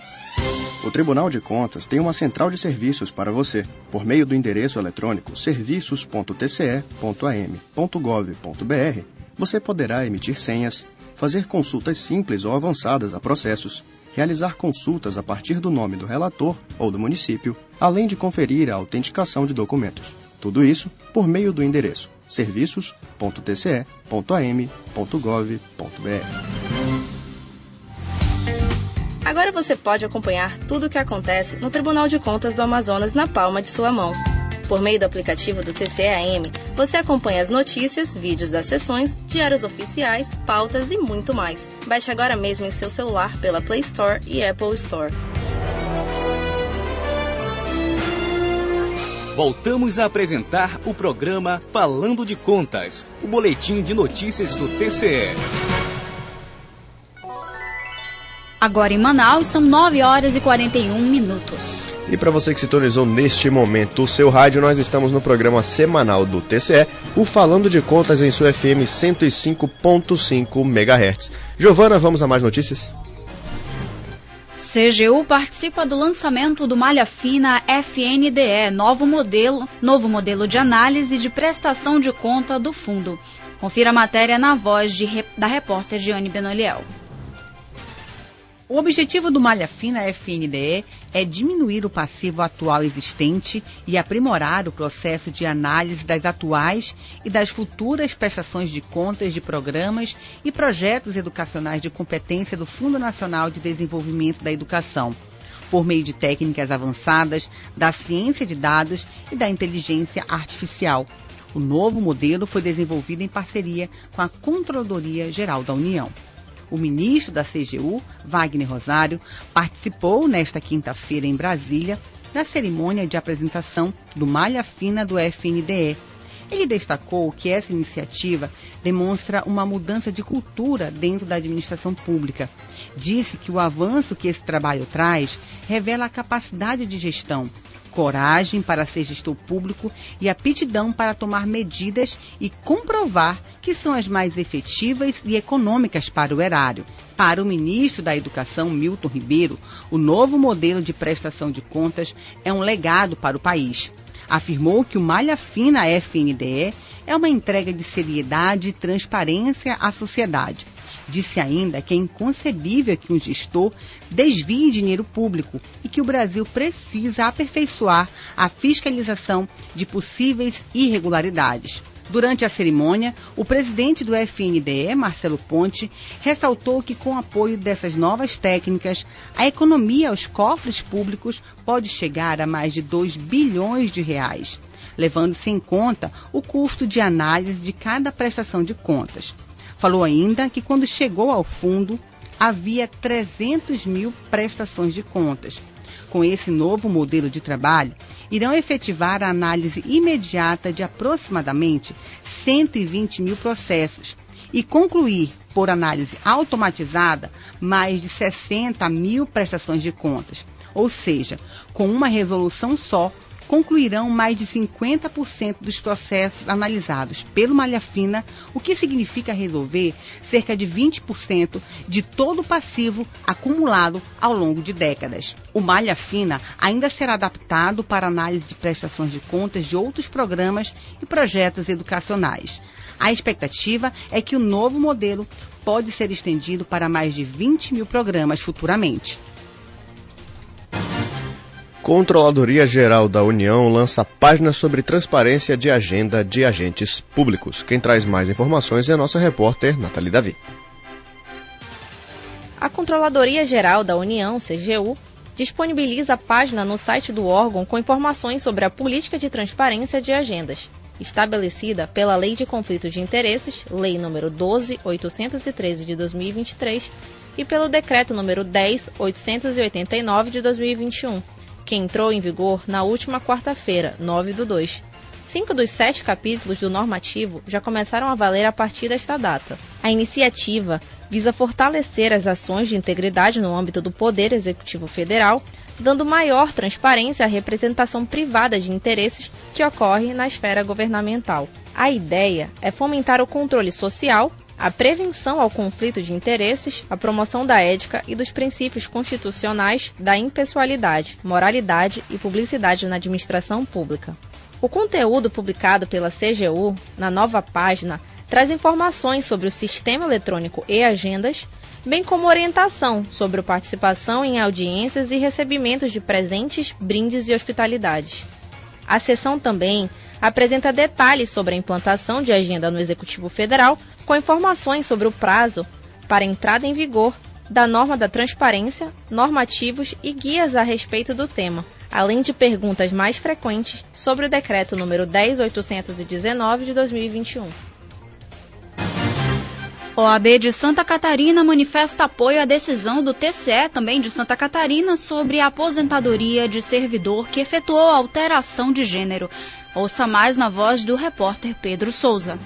o Tribunal de Contas tem uma central de serviços para você. Por meio do endereço eletrônico serviços.tce.am.gov.br, você poderá emitir senhas fazer consultas simples ou avançadas a processos, realizar consultas a partir do nome do relator ou do município, além de conferir a autenticação de documentos. Tudo isso por meio do endereço serviços.tce.am.gov.br. Agora você pode acompanhar tudo o que acontece no Tribunal de Contas do Amazonas na palma de sua mão. Por meio do aplicativo do TCAM, você acompanha as notícias, vídeos das sessões, diários oficiais, pautas e muito mais. Baixe agora mesmo em seu celular pela Play Store e Apple Store. Voltamos a apresentar o programa Falando de Contas, o boletim de notícias do TCE. Agora em Manaus são 9 horas e 41 minutos. E para você que sintonizou neste momento o seu rádio, nós estamos no programa semanal do TCE, o Falando de Contas em sua FM 105.5 MHz. Giovana, vamos a mais notícias? CGU participa do lançamento do Malha Fina FNDE, novo modelo, novo modelo de análise de prestação de conta do fundo. Confira a matéria na voz de, da repórter Giane Benoliel. O objetivo do Malha Fina FNDE é diminuir o passivo atual existente e aprimorar o processo de análise das atuais e das futuras prestações de contas de programas e projetos educacionais de competência do Fundo Nacional de Desenvolvimento da Educação, por meio de técnicas avançadas da ciência de dados e da inteligência artificial. O novo modelo foi desenvolvido em parceria com a Controladoria Geral da União. O ministro da CGU, Wagner Rosário, participou nesta quinta-feira em Brasília da cerimônia de apresentação do Malha Fina do FNDE. Ele destacou que essa iniciativa demonstra uma mudança de cultura dentro da administração pública. Disse que o avanço que esse trabalho traz revela a capacidade de gestão, coragem para ser gestor público e aptidão para tomar medidas e comprovar que são as mais efetivas e econômicas para o erário. Para o ministro da Educação, Milton Ribeiro, o novo modelo de prestação de contas é um legado para o país. Afirmou que o Malha Fina FNDE é uma entrega de seriedade e transparência à sociedade. Disse ainda que é inconcebível que um gestor desvie dinheiro público e que o Brasil precisa aperfeiçoar a fiscalização de possíveis irregularidades. Durante a cerimônia, o presidente do FNDE, Marcelo Ponte, ressaltou que com o apoio dessas novas técnicas, a economia aos cofres públicos pode chegar a mais de 2 bilhões de reais, levando-se em conta o custo de análise de cada prestação de contas. Falou ainda que quando chegou ao fundo, havia 300 mil prestações de contas. Com esse novo modelo de trabalho, irão efetivar a análise imediata de aproximadamente 120 mil processos e concluir, por análise automatizada, mais de 60 mil prestações de contas. Ou seja, com uma resolução só, concluirão mais de 50% dos processos analisados pelo Malha Fina, o que significa resolver cerca de 20% de todo o passivo acumulado ao longo de décadas. O Malha Fina ainda será adaptado para análise de prestações de contas de outros programas e projetos educacionais. A expectativa é que o novo modelo pode ser estendido para mais de 20 mil programas futuramente. Controladoria Geral da União lança página sobre transparência de agenda de agentes públicos. Quem traz mais informações é a nossa repórter Nathalie Davi. A Controladoria Geral da União, CGU, disponibiliza a página no site do órgão com informações sobre a política de transparência de agendas, estabelecida pela Lei de Conflitos de Interesses, Lei nº 12813 de 2023, e pelo Decreto nº 10889 de 2021 que entrou em vigor na última quarta-feira, 9 do 2. Cinco dos sete capítulos do normativo já começaram a valer a partir desta data. A iniciativa visa fortalecer as ações de integridade no âmbito do Poder Executivo Federal, dando maior transparência à representação privada de interesses que ocorre na esfera governamental. A ideia é fomentar o controle social a prevenção ao conflito de interesses, a promoção da ética e dos princípios constitucionais da impessoalidade, moralidade e publicidade na administração pública. O conteúdo publicado pela CGU na nova página traz informações sobre o sistema eletrônico e agendas, bem como orientação sobre participação em audiências e recebimentos de presentes, brindes e hospitalidades. A seção também apresenta detalhes sobre a implantação de agenda no Executivo Federal com informações sobre o prazo para entrada em vigor da norma da transparência, normativos e guias a respeito do tema, além de perguntas mais frequentes sobre o decreto número 10819 de 2021. OAB de Santa Catarina manifesta apoio à decisão do TCE, também de Santa Catarina, sobre a aposentadoria de servidor que efetuou alteração de gênero. Ouça mais na voz do repórter Pedro Souza.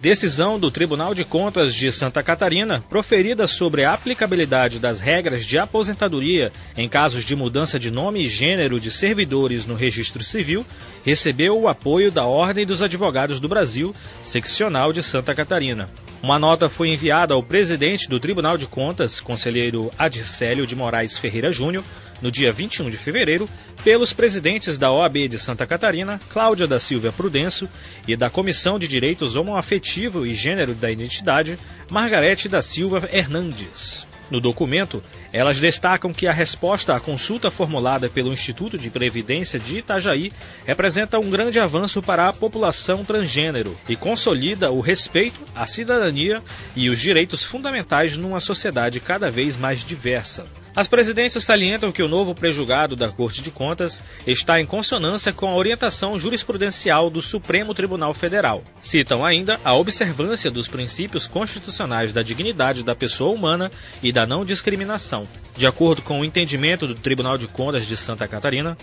Decisão do Tribunal de Contas de Santa Catarina, proferida sobre a aplicabilidade das regras de aposentadoria em casos de mudança de nome e gênero de servidores no registro civil, recebeu o apoio da Ordem dos Advogados do Brasil, seccional de Santa Catarina. Uma nota foi enviada ao presidente do Tribunal de Contas, conselheiro Adircélio de Moraes Ferreira Júnior, no dia 21 de fevereiro, pelos presidentes da OAB de Santa Catarina, Cláudia da Silva Prudencio, e da Comissão de Direitos Homoafetivo e Gênero da Identidade, Margarete da Silva Hernandes. No documento, elas destacam que a resposta à consulta formulada pelo Instituto de Previdência de Itajaí representa um grande avanço para a população transgênero e consolida o respeito, a cidadania e os direitos fundamentais numa sociedade cada vez mais diversa. As presidências salientam que o novo prejugado da Corte de Contas está em consonância com a orientação jurisprudencial do Supremo Tribunal Federal. Citam ainda a observância dos princípios constitucionais da dignidade da pessoa humana e da não discriminação. De acordo com o entendimento do Tribunal de Contas de Santa Catarina,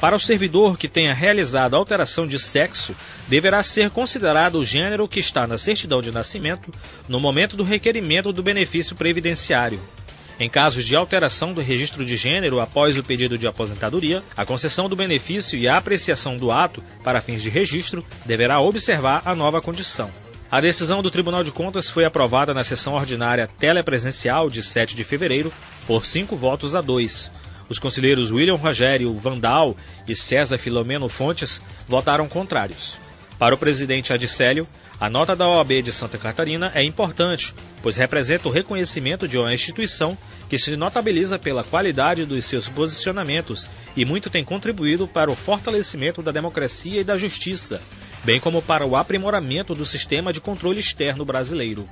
para o servidor que tenha realizado alteração de sexo, deverá ser considerado o gênero que está na certidão de nascimento no momento do requerimento do benefício previdenciário em casos de alteração do registro de gênero após o pedido de aposentadoria, a concessão do benefício e a apreciação do ato para fins de registro deverá observar a nova condição. A decisão do Tribunal de Contas foi aprovada na sessão ordinária telepresencial de 7 de fevereiro por cinco votos a dois. Os conselheiros William Rogério Vandal e César Filomeno Fontes votaram contrários. Para o presidente Adicélio, a nota da OAB de Santa Catarina é importante, pois representa o reconhecimento de uma instituição que se notabiliza pela qualidade dos seus posicionamentos e muito tem contribuído para o fortalecimento da democracia e da justiça, bem como para o aprimoramento do sistema de controle externo brasileiro.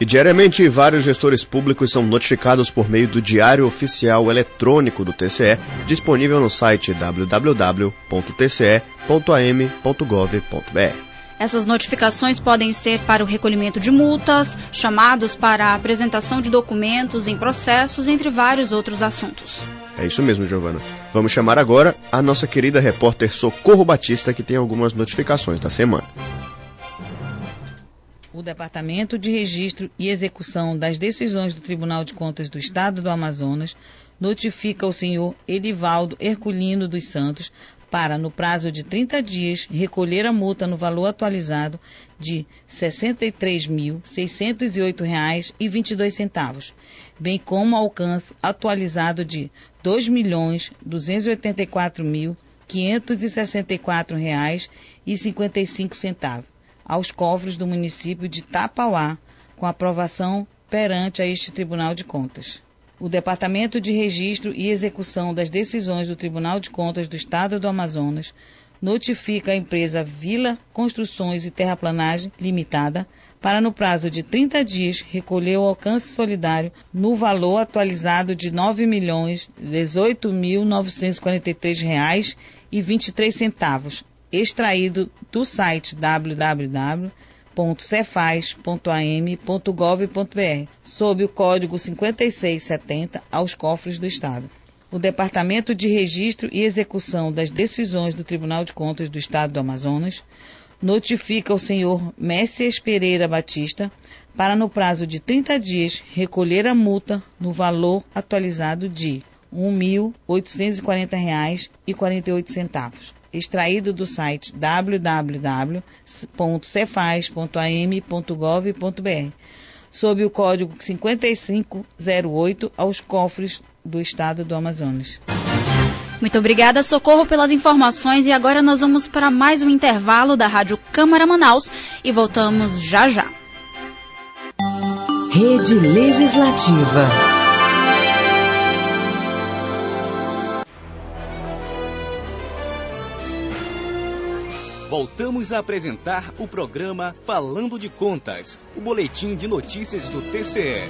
E diariamente, vários gestores públicos são notificados por meio do Diário Oficial Eletrônico do TCE, disponível no site www.tce.am.gov.br. Essas notificações podem ser para o recolhimento de multas, chamados para a apresentação de documentos em processos, entre vários outros assuntos. É isso mesmo, Giovana. Vamos chamar agora a nossa querida repórter Socorro Batista, que tem algumas notificações da semana. O Departamento de Registro e Execução das Decisões do Tribunal de Contas do Estado do Amazonas notifica o senhor Edivaldo Herculino dos Santos para, no prazo de 30 dias, recolher a multa no valor atualizado de R$ 63.608,22, bem como alcance atualizado de R$ 2.284.564,55 aos cofres do município de Tapauá, com aprovação perante a este Tribunal de Contas. O Departamento de Registro e Execução das Decisões do Tribunal de Contas do Estado do Amazonas notifica a empresa Vila Construções e Terraplanagem Limitada para, no prazo de 30 dias, recolher o alcance solidário no valor atualizado de R$ 9.018.943,23, extraído do site www.cefaz.am.gov.br, sob o código 5670 aos cofres do Estado. O Departamento de Registro e Execução das Decisões do Tribunal de Contas do Estado do Amazonas notifica o senhor Messias Pereira Batista para, no prazo de 30 dias, recolher a multa no valor atualizado de R$ 1.840,48, extraído do site www.cefaz.am.gov.br, sob o código 5508 aos cofres do Estado do Amazonas. Muito obrigada, Socorro, pelas informações. E agora nós vamos para mais um intervalo da Rádio Câmara Manaus e voltamos já já. Rede Legislativa. Voltamos a apresentar o programa Falando de Contas, o boletim de notícias do TCE.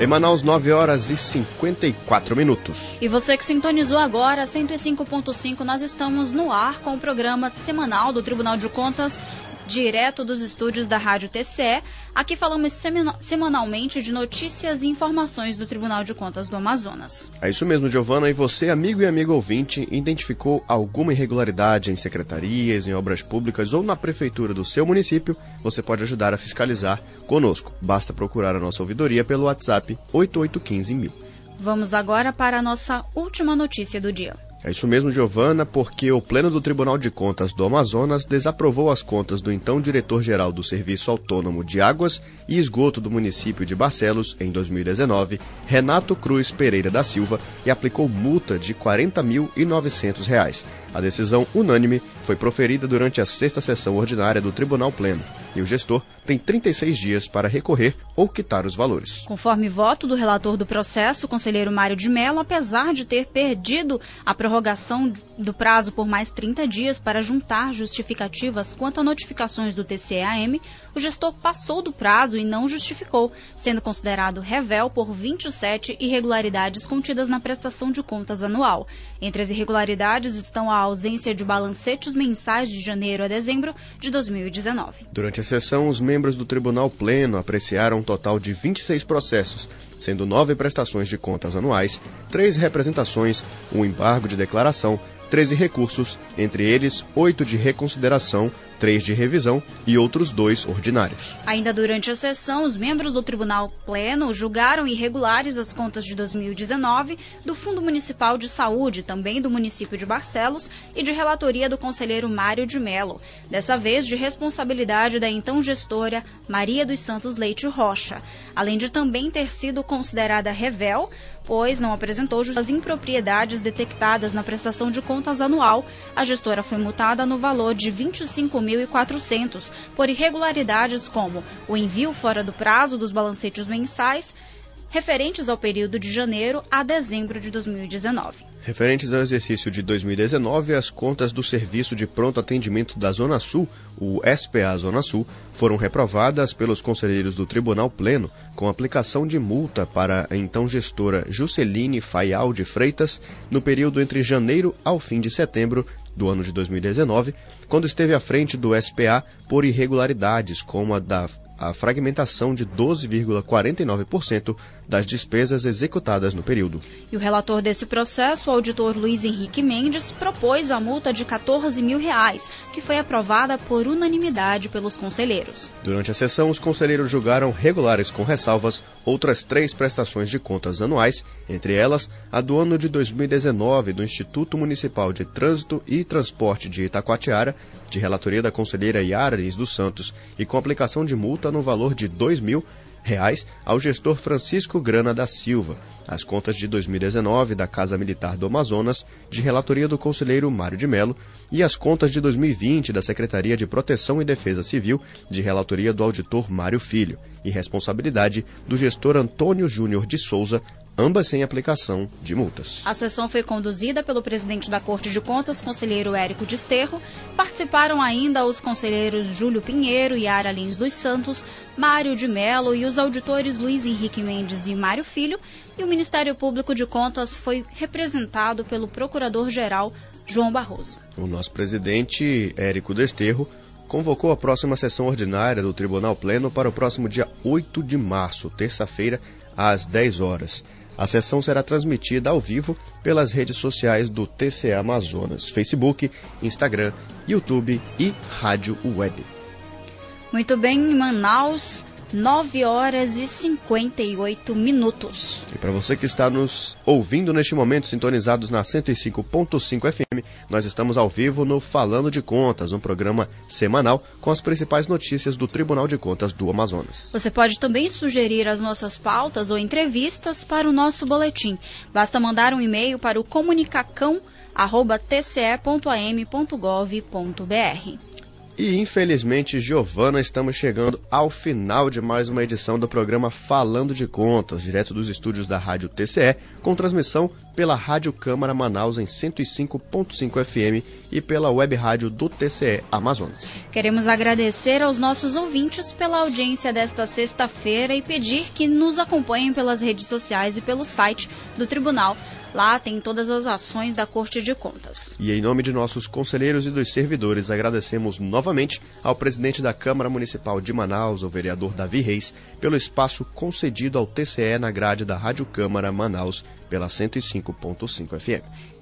Em Manaus, 9 horas e 54 minutos. E você que sintonizou agora, 105.5, nós estamos no ar com o programa semanal do Tribunal de Contas, direto dos estúdios da Rádio TCE. Aqui falamos semanalmente de notícias e informações do Tribunal de Contas do Amazonas. É isso mesmo, Giovana. E você, amigo e amigo ouvinte, identificou alguma irregularidade em secretarias, em obras públicas ou na prefeitura do seu município? Você pode ajudar a fiscalizar conosco. Basta procurar a nossa ouvidoria pelo WhatsApp 8815 Vamos agora para a nossa última notícia do dia. É isso mesmo, Giovana, porque o Pleno do Tribunal de Contas do Amazonas desaprovou as contas do então diretor-geral do Serviço Autônomo de Águas e Esgoto do município de Barcelos, em 2019, Renato Cruz Pereira da Silva, e aplicou multa de R$ 40.900. A decisão unânime foi proferida durante a sexta sessão ordinária do Tribunal Pleno e o gestor tem 36 dias para recorrer ou quitar os valores. Conforme voto do relator do processo, o conselheiro Mário de Mello, apesar de ter perdido a prorrogação do prazo por mais 30 dias para juntar justificativas quanto a notificações do TCEAM, o gestor passou do prazo e não justificou, sendo considerado revel por 27 irregularidades contidas na prestação de contas anual. Entre as irregularidades estão a ausência de balancetes mensais de janeiro a dezembro de 2019. Durante a sessão, os membros do Tribunal Pleno apreciaram um total de 26 processos, sendo nove prestações de contas anuais, três representações, um embargo de declaração, 13 recursos, entre eles 8 de reconsideração, 3 de revisão e outros dois ordinários. Ainda durante a sessão, os membros do Tribunal Pleno julgaram irregulares as contas de 2019 do Fundo Municipal de Saúde, também do município de Barcelos, e de relatoria do conselheiro Mário de Melo, dessa vez de responsabilidade da então gestora Maria dos Santos Leite Rocha, além de também ter sido considerada revel pois não apresentou as impropriedades detectadas na prestação de contas anual. A gestora foi multada no valor de 25.400 por irregularidades como o envio fora do prazo dos balancetes mensais referentes ao período de janeiro a dezembro de 2019. Referentes ao exercício de 2019, as contas do Serviço de Pronto Atendimento da Zona Sul, o SPA Zona Sul, foram reprovadas pelos conselheiros do Tribunal Pleno com aplicação de multa para a então gestora Jusceline Faial de Freitas no período entre janeiro ao fim de setembro do ano de 2019, quando esteve à frente do SPA por irregularidades como a da a fragmentação de 12,49% das despesas executadas no período. E o relator desse processo, o auditor Luiz Henrique Mendes, propôs a multa de 14 mil reais, que foi aprovada por unanimidade pelos conselheiros. Durante a sessão, os conselheiros julgaram regulares com ressalvas outras três prestações de contas anuais, entre elas a do ano de 2019 do Instituto Municipal de Trânsito e Transporte de Itacoatiara, de relatoria da conselheira Yara Lins dos Santos e com aplicação de multa no valor de R$ 2 mil reais ao gestor Francisco Grana da Silva, as contas de 2019 da Casa Militar do Amazonas, de relatoria do conselheiro Mário de Melo, e as contas de 2020 da Secretaria de Proteção e Defesa Civil, de relatoria do auditor Mário Filho, e responsabilidade do gestor Antônio Júnior de Souza, ambas sem aplicação de multas. A sessão foi conduzida pelo presidente da Corte de Contas, conselheiro Érico Desterro. Participaram ainda os conselheiros Júlio Pinheiro e Ara Lins dos Santos, Mário de Melo e os auditores Luiz Henrique Mendes e Mário Filho. E o Ministério Público de Contas foi representado pelo Procurador-Geral João Barroso. O nosso presidente, Érico Desterro, convocou a próxima sessão ordinária do Tribunal Pleno para o próximo dia 8 de março, terça-feira, às 10 horas. A sessão será transmitida ao vivo pelas redes sociais do TCA Amazonas, Facebook, Instagram, YouTube e Rádio Web. Muito bem, em Manaus, 9 horas e 58 minutos. E para você que está nos ouvindo neste momento, sintonizados na 105.5 FM, nós estamos ao vivo no Falando de Contas, um programa semanal com as principais notícias do Tribunal de Contas do Amazonas. Você pode também sugerir as nossas pautas ou entrevistas para o nosso boletim. Basta mandar um e-mail para o comunicacão@tce.am.gov.br. E infelizmente, Giovana, estamos chegando ao final de mais uma edição do programa Falando de Contas, direto dos estúdios da Rádio TCE, com transmissão pela Rádio Câmara Manaus em 105.5 FM e pela web rádio do TCE Amazonas. Queremos agradecer aos nossos ouvintes pela audiência desta sexta-feira e pedir que nos acompanhem pelas redes sociais e pelo site do Tribunal Lá tem todas as ações da Corte de Contas. E em nome de nossos conselheiros e dos servidores, agradecemos novamente ao presidente da Câmara Municipal de Manaus, o vereador Davi Reis, pelo espaço concedido ao TCE na grade da Rádio Câmara Manaus pela 105.5 FM.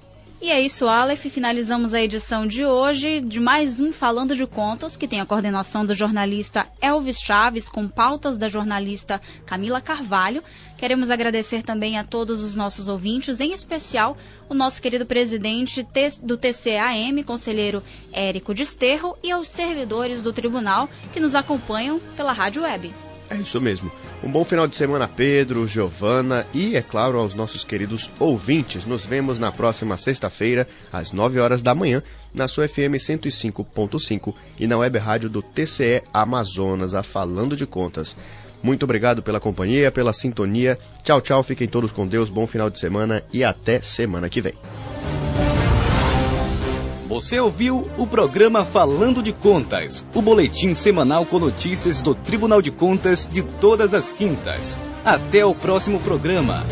E é isso, Aleph. Finalizamos a edição de hoje de mais um Falando de Contas, que tem a coordenação do jornalista Elvis Chaves, com pautas da jornalista Camila Carvalho. Queremos agradecer também a todos os nossos ouvintes, em especial o nosso querido presidente do TCAM, conselheiro Érico Desterro, e aos servidores do tribunal que nos acompanham pela Rádio Web. É isso mesmo. Um bom final de semana, Pedro, Giovana e, é claro, aos nossos queridos ouvintes. Nos vemos na próxima sexta-feira, às 9 horas da manhã, na sua FM 105.5 e na web rádio do TCE Amazonas, a Falando de Contas. Muito obrigado pela companhia, pela sintonia. Tchau, tchau. Fiquem todos com Deus. Bom final de semana e até semana que vem. Você ouviu o programa Falando de Contas, o boletim semanal com notícias do Tribunal de Contas de todas as quintas. Até o próximo programa.